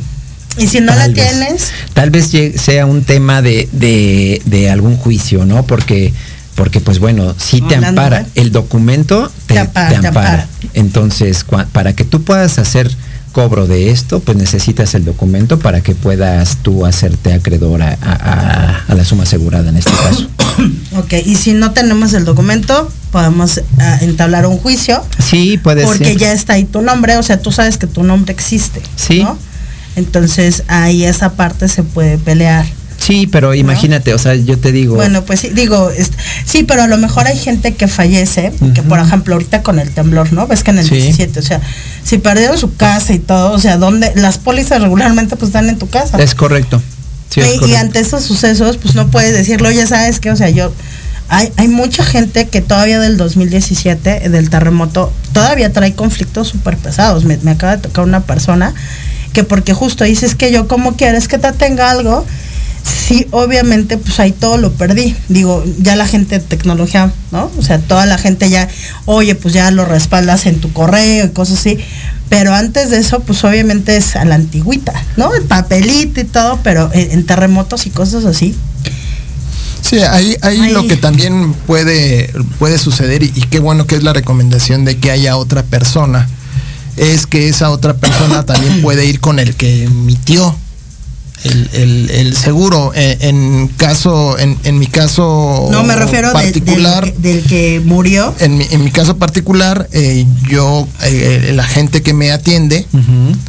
Y si no la vez. tienes, tal vez sea un tema de, de- de algún juicio, ¿no? Porque, porque pues bueno, sí te Hablando, ampara. El documento te, Te apa- te te ampara. Entonces, para que tú puedas hacer cobro de esto, pues necesitas el documento para que puedas tú hacerte acreedor a, a- a- a la suma asegurada en este caso. ok, y si no tenemos el documento, podemos ah, entablar un juicio. Sí, puede porque ser. ya está ahí tu nombre, o sea, tú sabes que tu nombre existe. Sí. ¿no? Entonces ahí esa parte se puede pelear. Sí, pero imagínate, o sea, yo te digo. Bueno, pues sí, digo, es- sí, pero a lo mejor hay gente que fallece, que por ejemplo ahorita con el temblor, ¿no? Ves que en el Sí. 17, o sea, si perdieron su casa y todo, o sea, donde las pólizas regularmente pues están en tu casa. es correcto. Sí, es y, ante estos sucesos, pues no puedes decirlo, ya sabes que, o sea, yo, hay, hay mucha gente que todavía del 2017, del terremoto, todavía trae conflictos súper pesados. Me, me acaba de tocar una persona que porque justo dices que yo, ¿cómo quieres que te tenga algo? Sí, obviamente, pues ahí todo lo perdí. Digo, ya la gente de tecnología, ¿no? O sea, toda la gente ya, oye, pues ya lo respaldas en tu correo y cosas así. Pero antes de eso, pues obviamente es a la antigüita, ¿no? El papelito y todo, pero en, en terremotos y cosas así. Sí, ahí, ahí Ahí. lo que también puede, puede suceder, y, y qué bueno que es la recomendación de que haya otra persona, es que esa otra persona también puede ir con el que emitió el, el- el seguro. Eh, En, caso, en, en mi caso No, me refiero de- particular. del, que- del que murió. En mi, en mi caso particular, eh, yo, eh, el agente que me atiende,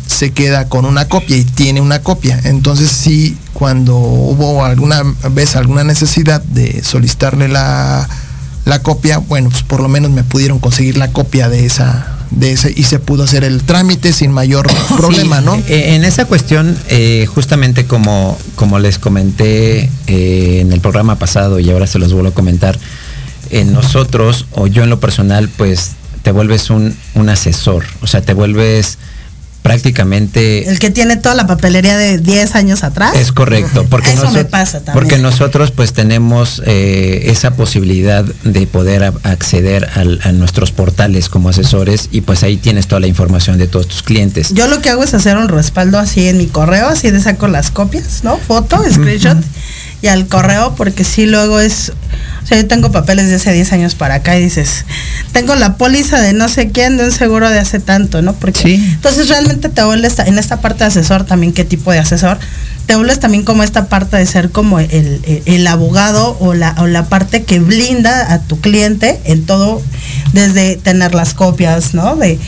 se queda con una copia y tiene una copia. Entonces sí, cuando hubo alguna vez alguna necesidad de solicitarle la, la copia, bueno, pues por lo menos me pudieron conseguir la copia de esa de ese y se pudo hacer el trámite sin mayor problema, Sí, ¿no? eh, En esa cuestión, eh, justamente como, como les comenté eh, en el programa pasado y ahora se los vuelvo a comentar, en nosotros o yo en lo personal, pues te vuelves un, un asesor, o sea, te vuelves prácticamente El que tiene toda la papelería de 10 años atrás. es correcto, porque, Eso me nosot- pasa también. porque nosotros pues tenemos eh, esa posibilidad de poder a- acceder al- a nuestros portales como asesores y pues ahí tienes toda la información de todos tus clientes. Yo lo que hago es hacer un respaldo así en mi correo, así de saco las copias, ¿no? Foto, screenshot y al correo, porque sí luego es, o sea, yo tengo papeles de hace 10 años para acá y dices, tengo la póliza de no sé quién, de un seguro de hace tanto, ¿no? Porque Sí. entonces realmente te vuelves en esta parte de asesor también, ¿qué tipo de asesor? Te vuelves también como esta parte de ser como el, el- el abogado o la, o la parte que blinda a tu cliente en todo, desde tener las copias, ¿no? De,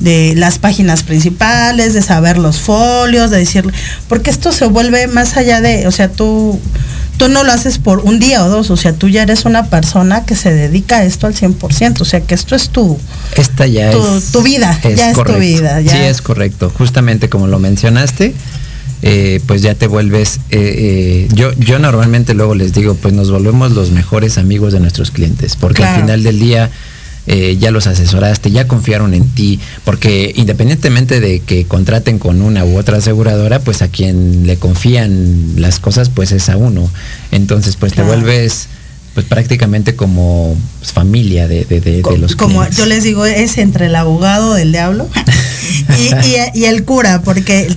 de las páginas principales, de saber los folios, de decirle, porque esto se vuelve más allá de, o sea, tú, tú no lo haces por un día o dos, o sea, tú ya eres una persona que se dedica a esto al 100%, o sea, que esto es tu, Esta ya tu, es tu vida, ya es tu vida. Ya. Sí, es correcto. Justamente como lo mencionaste, eh, pues ya te vuelves. eh, eh, yo, yo normalmente luego les digo, pues nos volvemos los mejores amigos de nuestros clientes, porque al final del día. Eh, ya los asesoraste, ya confiaron en ti, porque independientemente de que contraten con una u otra aseguradora, pues a quien le confían las cosas, pues es a uno. Entonces, pues Claro. te vuelves pues prácticamente como pues, familia de, de, de, de los como clientes. yo les digo, es entre el abogado del diablo y, y- y el cura, porque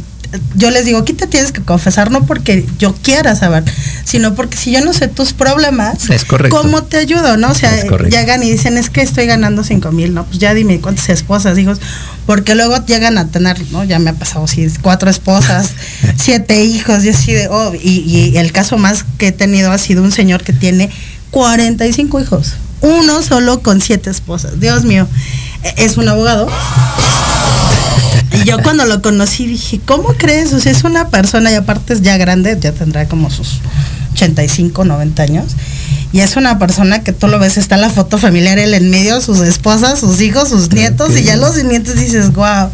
yo les digo, aquí te tienes que confesar, no porque yo quiera saber, sino porque si yo no sé tus problemas, Es correcto. ¿cómo te ayudo? ¿No? O sea, llegan y dicen, es que estoy ganando cinco mil, ¿no? Pues ya dime cuántas esposas, hijos, porque luego llegan a tener, ¿no? Ya me ha pasado, sí, cuatro esposas, siete hijos, y así de, oh, y, y el caso más que he tenido ha sido un señor que tiene 45 hijos, uno solo con siete esposas, Dios mío, e- es un abogado. Yo cuando lo conocí dije, ¿cómo crees? O sea, es una persona y aparte es ya grande, ya tendrá como sus 85, 90 años. Y es una persona que tú lo ves, está la foto familiar, él en medio, sus esposas, sus hijos, sus nietos, y ya los nietos dices, wow.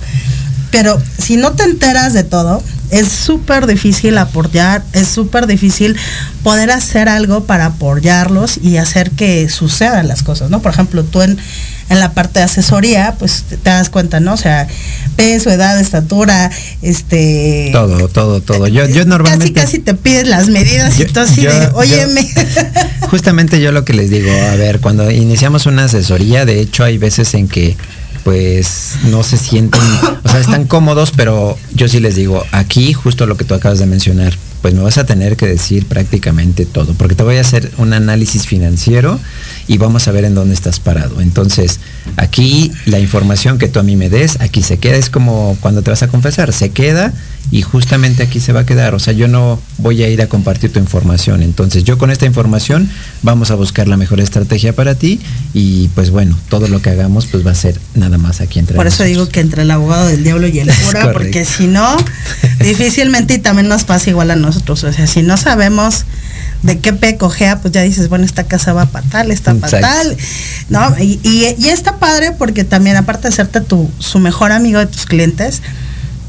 Pero si no te enteras de todo, es súper difícil apoyar, es súper difícil poder hacer algo para apoyarlos y hacer que sucedan las cosas, ¿no? Por ejemplo, tú en, en la parte de asesoría, pues te, das cuenta, ¿no? O sea, peso, edad, estatura, este... Todo, todo, todo. Yo, yo Casi, normalmente... casi te pides las medidas y tú así yo- de, yo- óyeme. Justamente yo lo que les digo, a ver, cuando iniciamos una asesoría, de hecho hay veces en que pues no se sienten, o sea, están cómodos, pero yo sí les digo, aquí justo lo que tú acabas de mencionar, pues me vas a tener que decir prácticamente todo, porque te voy a hacer un análisis financiero y vamos a ver en dónde estás parado. Entonces, aquí la información que tú a mí me des, aquí se queda, es como cuando te vas a confesar, se queda y justamente aquí se va a quedar. O sea, yo no voy a ir a compartir tu información. Entonces, yo con esta información vamos a buscar la mejor estrategia para ti y pues bueno, todo lo que hagamos pues va a ser nada más aquí entre Por eso digo que entre el abogado del diablo y el cura, porque si no, difícilmente y también nos pasa igual a nosotros. O sea, si no sabemos de qué pe cojea, pues ya dices, bueno, esta casa va para tal, está para tal, ¿no? Y, y- y está padre porque también, aparte de serte tu, su mejor amigo de tus clientes,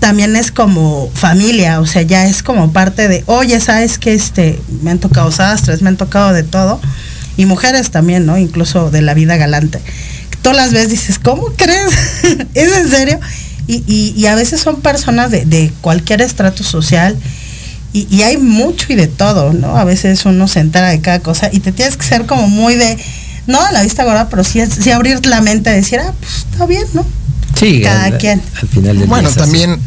también es como familia, o sea, ya es como parte de, oye, sabes que este, me han tocado sastres, me han tocado de todo, y mujeres también, ¿no? Incluso de la vida galante. Tú las ves, dices, ¿cómo crees? ¿Es en serio? Y, y- y a veces son personas de, de cualquier estrato social, y, y hay mucho y de todo, ¿no? A veces uno se entera de cada cosa, y te tienes que ser como muy de, no a la vista gorda, pero sí, sí abrir la mente, decir, ah, pues está bien, ¿no? Sí, cada al, quien. al final del Bueno, también,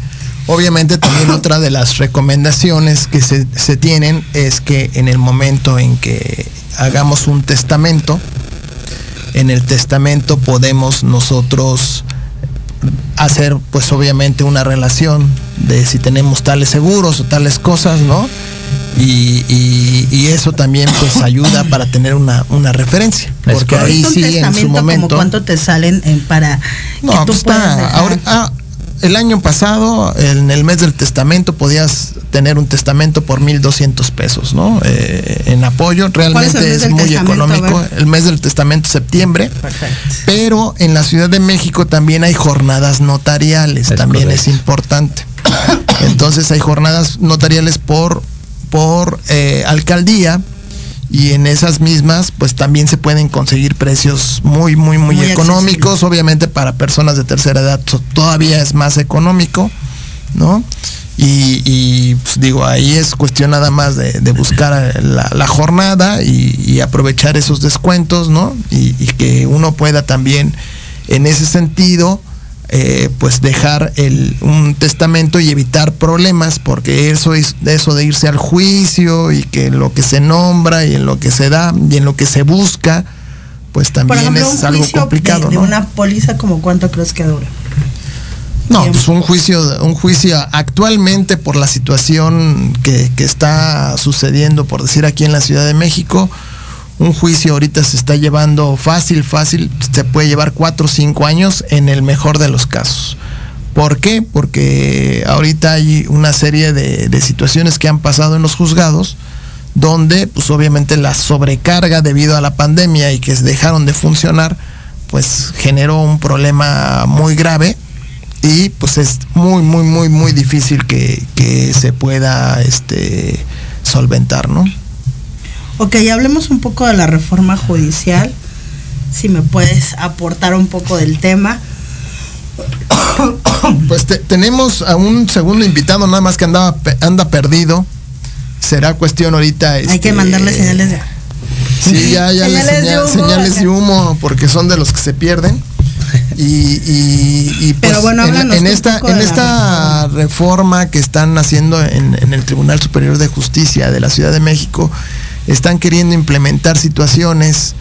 obviamente también otra de las recomendaciones que se, se tienen es que en el momento en que hagamos un testamento, en el testamento podemos nosotros hacer pues obviamente una relación de si tenemos tales seguros o tales cosas, ¿no? Y, y- y eso también pues ayuda para tener una, una referencia. Es Porque ahí sí en su momento... cuánto te salen en- para No, que tú pues puedas está. dejar? ahora- ah, el año pasado, en el mes del testamento, podías tener un testamento por 1.200 pesos, ¿no? Eh, en apoyo, ¿Cuál es el realmente es, muy económico. El mes del testamento, septiembre. Perfecto. Pero en la Ciudad de México también hay jornadas notariales, Es también es importante. Entonces hay jornadas notariales por, por eh, alcaldía y en esas mismas pues también se pueden conseguir precios muy, muy, muy, Muy económicos. Obviamente para personas de tercera edad to- todavía es más económico, ¿no? Y, y, pues, digo, ahí es cuestión nada más de, de buscar la, la jornada y, y aprovechar esos descuentos, ¿no? Y, y que uno pueda también, en ese sentido, eh, pues dejar el, un testamento y evitar problemas, porque eso es de eso de irse al juicio y que lo que se nombra y en lo que se da y en lo que se busca, pues también ejemplo, es algo complicado, de, de ¿no? una póliza, como cuánto crees que dura? No, pues un juicio, un juicio actualmente por la situación que, que está sucediendo, por decir aquí en la Ciudad de México, un juicio ahorita se está llevando fácil, fácil, se puede llevar cuatro o cinco años en el mejor de los casos. ¿Por qué? Porque ahorita hay una serie de, situaciones que han pasado en los juzgados donde pues obviamente la sobrecarga debido a la pandemia y que dejaron de funcionar pues generó un problema muy grave y pues es muy muy muy muy difícil que, que se pueda este solventar, ¿no? Ok, hablemos un poco de la reforma judicial. Si me puedes aportar un poco del tema. Pues te- tenemos a un segundo invitado nada más que andaba pe- anda perdido. Será cuestión ahorita Hay que este, mandarle señales de. Sí, ya, ya les Señales de humo. señales de humo, porque son de los que se pierden. Y, y- y, pues, Pero bueno, en, háblanos en esta, en esta reforma que están haciendo en, en el Tribunal Superior de Justicia de la Ciudad de México, están queriendo implementar situaciones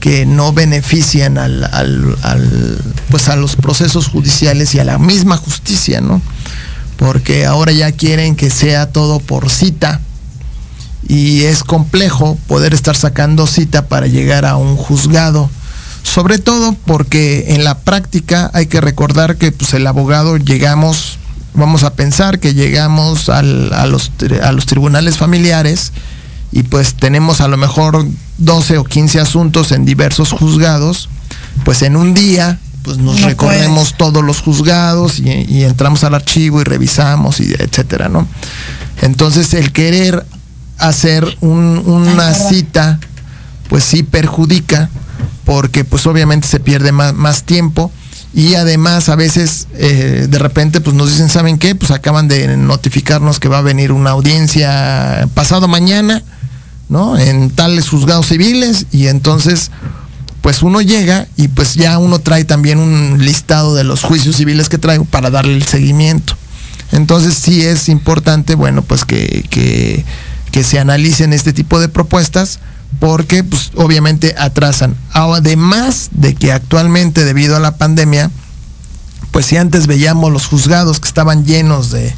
que no benefician al, pues a los procesos judiciales y a la misma justicia, ¿no? Porque ahora ya quieren que sea todo por cita y es complejo poder estar sacando cita para llegar a un juzgado. Sobre todo porque en la práctica hay que recordar que pues, el abogado llegamos, vamos a pensar que llegamos al- a, los, a los tribunales familiares y pues tenemos a lo mejor 12 o 15 asuntos en diversos juzgados, pues en un día pues nos No recorremos todos los juzgados y, y entramos al archivo y revisamos y etcétera, ¿no? Entonces el querer hacer un- una cita, pues sí perjudica, porque pues obviamente se pierde más, más tiempo y además a veces eh, de repente pues nos dicen, ¿saben qué? Pues acaban de notificarnos que va a venir una audiencia pasado mañana, ¿no? En tales juzgados civiles y entonces pues uno llega y pues ya uno trae también un listado de los juicios civiles que traigo para darle el seguimiento. Entonces sí es importante, bueno, pues que, que, que se analicen este tipo de propuestas porque pues obviamente atrasan. Además de que actualmente debido a la pandemia, pues si antes veíamos los juzgados que estaban llenos de,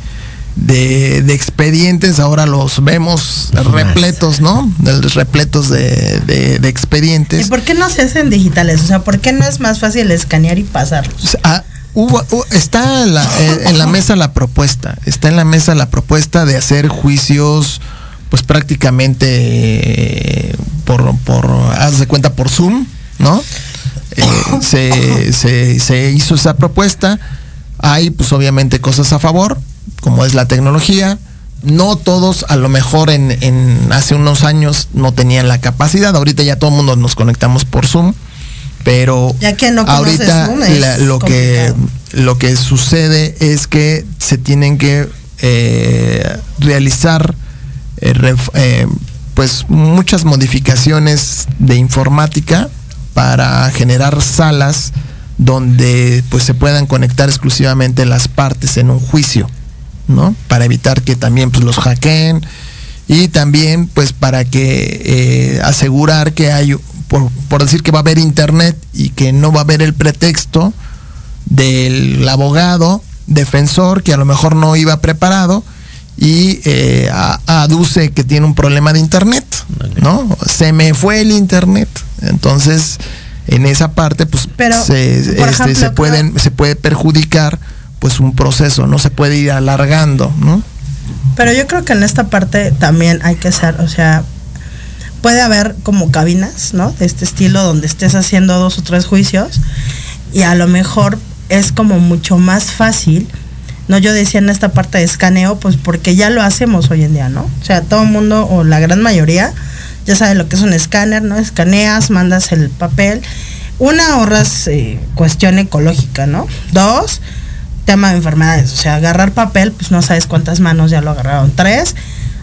de, de expedientes, ahora los vemos repletos, ¿no? De- repletos de, de- de ¿Y expedientes. por qué no se hacen digitales? O sea, ¿por qué no es más fácil escanear y pasarlos? Ah, hubo- está en la, eh, en la mesa la propuesta, está en la mesa la propuesta de hacer juicios, pues prácticamente eh, por, por, haz de cuenta por Zoom, ¿no? Eh, se, se, se hizo esa propuesta, hay pues obviamente cosas a favor, como es la tecnología, no todos a lo mejor en, en hace unos años no tenían la capacidad, ahorita ya todo el mundo nos conectamos por Zoom, pero Ya que no conoces ahorita Zoom, es la- lo que lo que sucede es que se tienen que eh, realizar eh, ref- eh, pues muchas modificaciones de informática para generar salas donde pues se puedan conectar exclusivamente las partes en un juicio, ¿no? Para evitar que también pues los hackeen y también pues para que eh, asegurar que hay por, por decir que va a haber internet y que no va a haber el pretexto del abogado defensor que a lo mejor no iba preparado y eh, a- aduce que tiene un problema de internet, ¿no? Se me fue el internet. Entonces, en esa parte, pues Pero, se, por este, ejemplo, se pueden, se puede perjudicar pues un proceso, no se puede ir alargando, ¿no? Pero yo creo que en esta parte también hay que ser, o sea, puede haber como cabinas, ¿no? De este estilo donde estés haciendo dos o tres juicios y a lo mejor es como mucho más fácil. No, yo decía en esta parte de escaneo, pues porque ya lo hacemos hoy en día, ¿no? O sea, todo el mundo o la gran mayoría ya sabe lo que es un escáner, ¿no? Escaneas, mandas el papel. Una, ahorras eh, cuestión ecológica, ¿no? Dos, tema de enfermedades. O sea, agarrar papel, pues no sabes cuántas manos ya lo agarraron. Tres,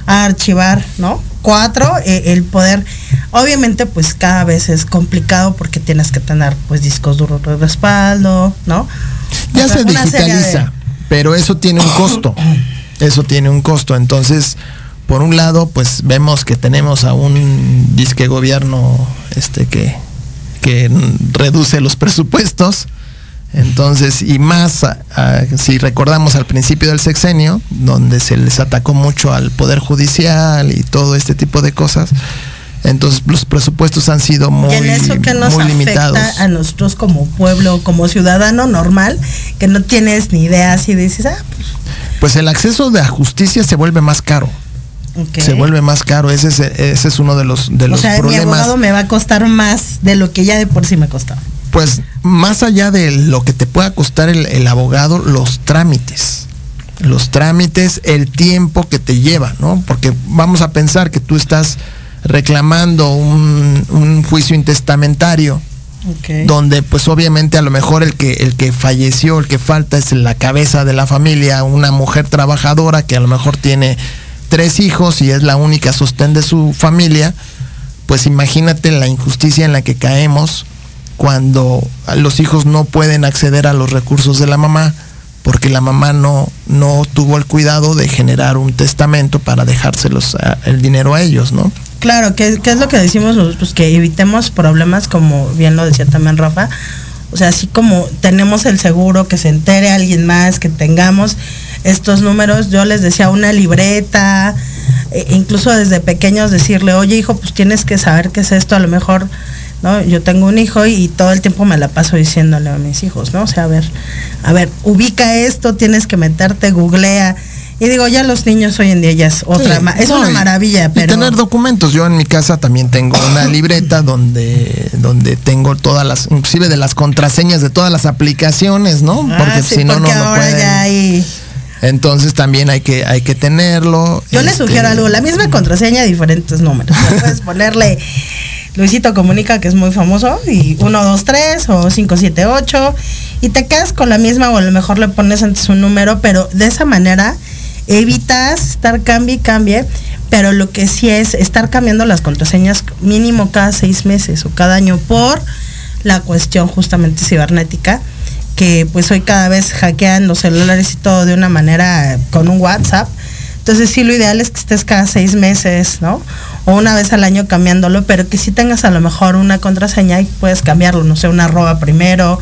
archivar, ¿no? Cuatro, eh, el poder. Obviamente, pues cada vez es complicado porque tienes que tener, pues, discos duros de respaldo, ¿no? Ya O sea, se de- digitaliza, pero eso tiene un costo. Eso tiene un costo. Entonces, por un lado, pues vemos que tenemos a un disque gobierno este que, que reduce los presupuestos. Entonces, y más, a- a- si recordamos al principio del sexenio, donde se les atacó mucho al Poder Judicial y todo este tipo de cosas, entonces los presupuestos han sido muy, y en eso que nos muy afecta limitados. a nosotros como pueblo, como ciudadano normal, que no tienes ni idea si dices, ah, Pues el acceso de la justicia se vuelve más caro. se vuelve más caro. Ese es, ese es uno de los, de o los sea, mi problemas. abogado me va a costar más de lo que ya de por sí me costaba. Pues más allá de lo que te pueda costar el, el abogado, los trámites. Los trámites, el tiempo que te lleva, ¿no? Porque vamos a pensar que tú estás reclamando un, un juicio intestamentario donde pues obviamente a lo mejor el que el que falleció, el que falta es la cabeza de la familia, una mujer trabajadora que a lo mejor tiene tres hijos y es la única sostén de su familia, pues imagínate la injusticia en la que caemos cuando los hijos no pueden acceder a los recursos de la mamá porque la mamá no, no tuvo el cuidado de generar un testamento para dejárselos a- el dinero a ellos, ¿no? Claro, ¿qué, qué es lo que decimos nosotros? Pues que evitemos problemas, como bien lo decía también Rafa. O sea, así como tenemos el seguro, que se entere alguien más, que tengamos estos números, yo les decía una libreta, e- incluso desde pequeños decirle, oye hijo, pues tienes que saber qué es esto, a lo mejor, ¿no? Yo tengo un hijo y, y todo el tiempo me la paso diciéndole a mis hijos, ¿no? O sea, a ver, a ver, ubica esto, tienes que meterte, googlea. Y digo, ya los niños hoy en día ya es otra, Sí, es no, una maravilla, y pero... tener documentos. Yo en mi casa también tengo una libreta donde, donde tengo todas las, inclusive de las contraseñas de todas las aplicaciones, ¿no? Ah, Porque sí, si no, no lo pueden. ya hay... Entonces también hay que, hay que tenerlo. Yo le Este, sugiero algo, la misma contraseña, diferentes números. Puedes ponerle Luisito Comunica, que es muy famoso, y 1, 2, 3 o 5, 7, 8, y te quedas con la misma o a lo mejor le pones antes un número, pero de esa manera evitas estar cambie y cambie, pero lo que sí es estar cambiando las contraseñas mínimo cada seis meses o cada año por la cuestión justamente cibernética que pues hoy cada vez hackean los celulares y todo de una manera con un WhatsApp. Entonces sí, lo ideal es que estés cada seis meses, ¿no? O una vez al año cambiándolo, pero que sí tengas a lo mejor una contraseña y puedes cambiarlo, no sé, una arroba primero,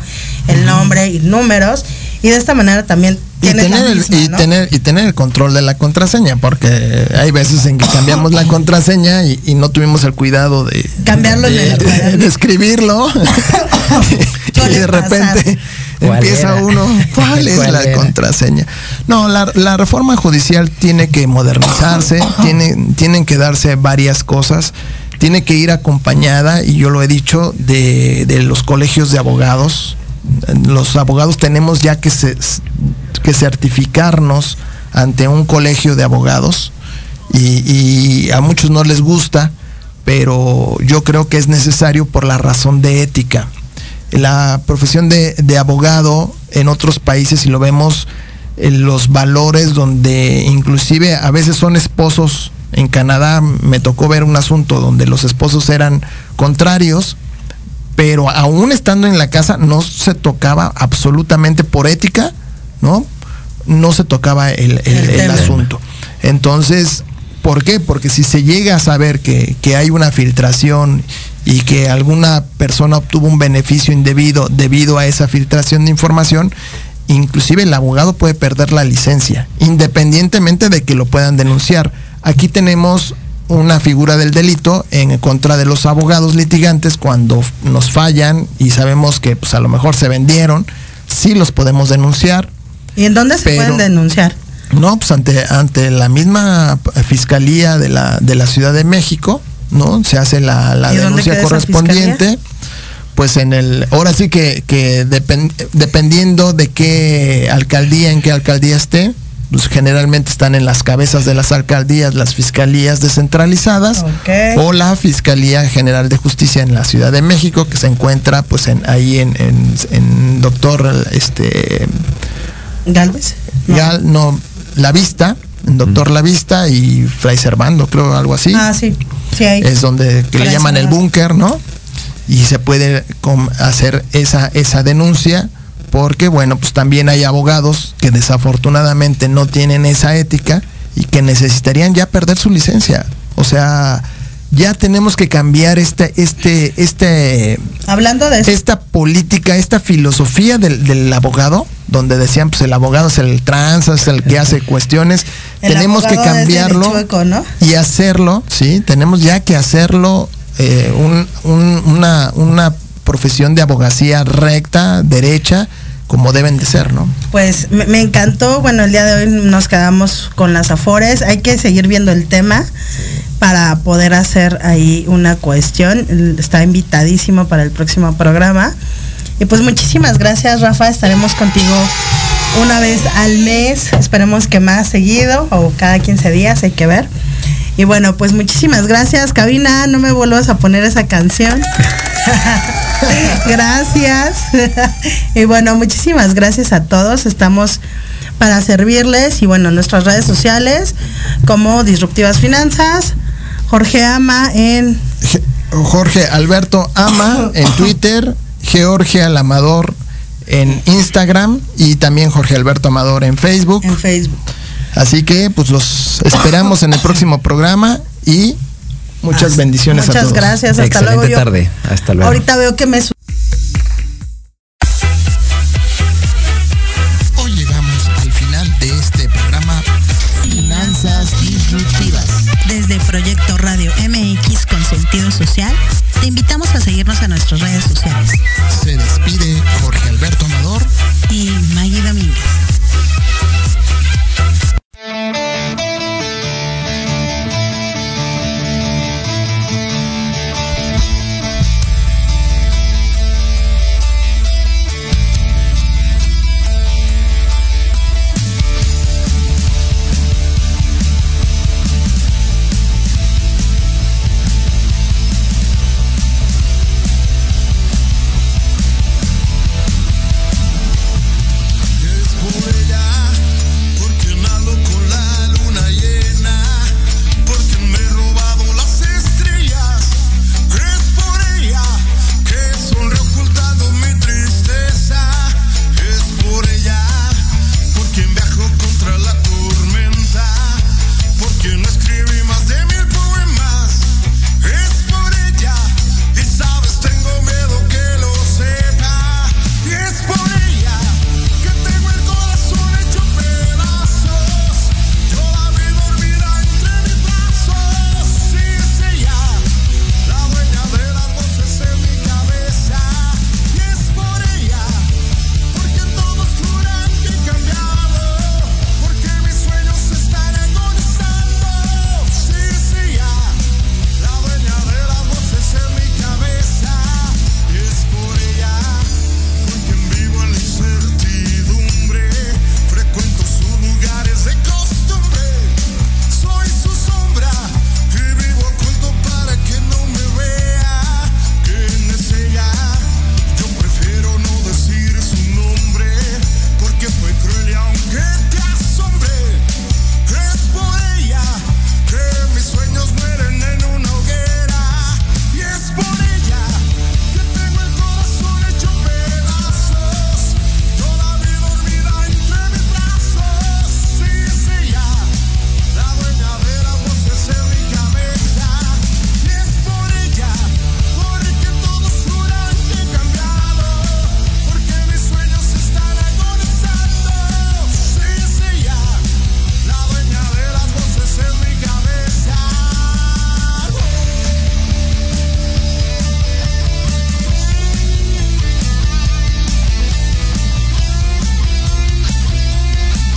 el nombre y números. Y de esta manera también y tener, el, misma, y, ¿no? tener, y tener el control de la contraseña, porque hay veces en que cambiamos la contraseña y, y no tuvimos el cuidado de Cambiarlo de escribirlo. y de repente ¿Cuál empieza era? uno, ¿cuál es ¿Cuál la era? contraseña? No, la, la reforma judicial tiene que modernizarse, tiene, tienen que darse varias cosas, tiene que ir acompañada, y yo lo he dicho, de, de los colegios de abogados. Los abogados tenemos ya que, se- que certificarnos ante un colegio de abogados y, y a muchos no les gusta, pero yo creo que es necesario por la razón de ética. La profesión de, de abogado en otros países, si lo vemos, eh, los valores donde inclusive a veces son esposos, en Canadá me tocó ver un asunto donde los esposos eran contrarios, pero aún estando en la casa no se tocaba absolutamente por ética, ¿no? No se tocaba el, el- asunto. Entonces, ¿por qué? Porque si se llega a saber que, que hay una filtración y que alguna persona obtuvo un beneficio indebido debido a esa filtración de información, inclusive el abogado puede perder la licencia, independientemente de que lo puedan denunciar. Aquí tenemos una figura del delito en contra de los abogados litigantes cuando nos fallan y sabemos que pues a lo mejor se vendieron, sí los podemos denunciar, ¿Y en dónde se pero- pueden denunciar? no, pues ante, ante la misma fiscalía de la, de la Ciudad de México, ¿no? Se hace la, la ¿Y dónde denuncia correspondiente. Pues en el, ahora sí que, que depen- dependiendo de qué alcaldía, en qué alcaldía esté, pues generalmente están en las cabezas de las alcaldías, las fiscalías descentralizadas o la Fiscalía General de Justicia en la Ciudad de México, que se encuentra pues en, ahí en, en, en doctor este ¿Galvez? ya no la vista doctor La Vista y Fray Servando creo algo así. Ah, sí, sí hay. es donde que le llaman el búnker no y se puede com- hacer esa esa denuncia porque bueno pues también hay abogados que desafortunadamente no tienen esa ética y que necesitarían ya perder su licencia. O sea ya tenemos que cambiar este este este Hablando de eso, esta política, esta filosofía del, del abogado, donde decían, pues el abogado es el trans, es el que hace cuestiones, el tenemos que cambiarlo chueco, ¿no? y hacerlo, ¿sí? Tenemos ya que hacerlo eh, un- un- una, una profesión de abogacía recta, derecha, como deben de ser, ¿no? Pues me, me encantó, bueno, el día de hoy nos quedamos con las afores, hay que seguir viendo el tema para poder hacer ahí una cuestión, está invitadísimo para el próximo programa. Y pues muchísimas gracias Rafa, estaremos contigo una vez al mes, esperemos que más seguido o cada 15 días, hay que ver. Y bueno, pues muchísimas gracias, cabina, no me vuelvas a poner esa canción. gracias. y bueno, muchísimas gracias a todos. Estamos para servirles y bueno, nuestras redes sociales como Disruptivas Finanzas, Jorge Ama en Jorge Alberto Ama en Twitter, Georgia Alamador en Instagram y también Jorge Alberto Amador en Facebook. En Facebook. Así que pues los esperamos en el próximo programa y muchas bendiciones a Muchas todos. gracias, hasta Excelente luego. Yo tarde. Hasta luego. ahorita veo que me social, te invitamos a seguirnos a nuestras redes sociales.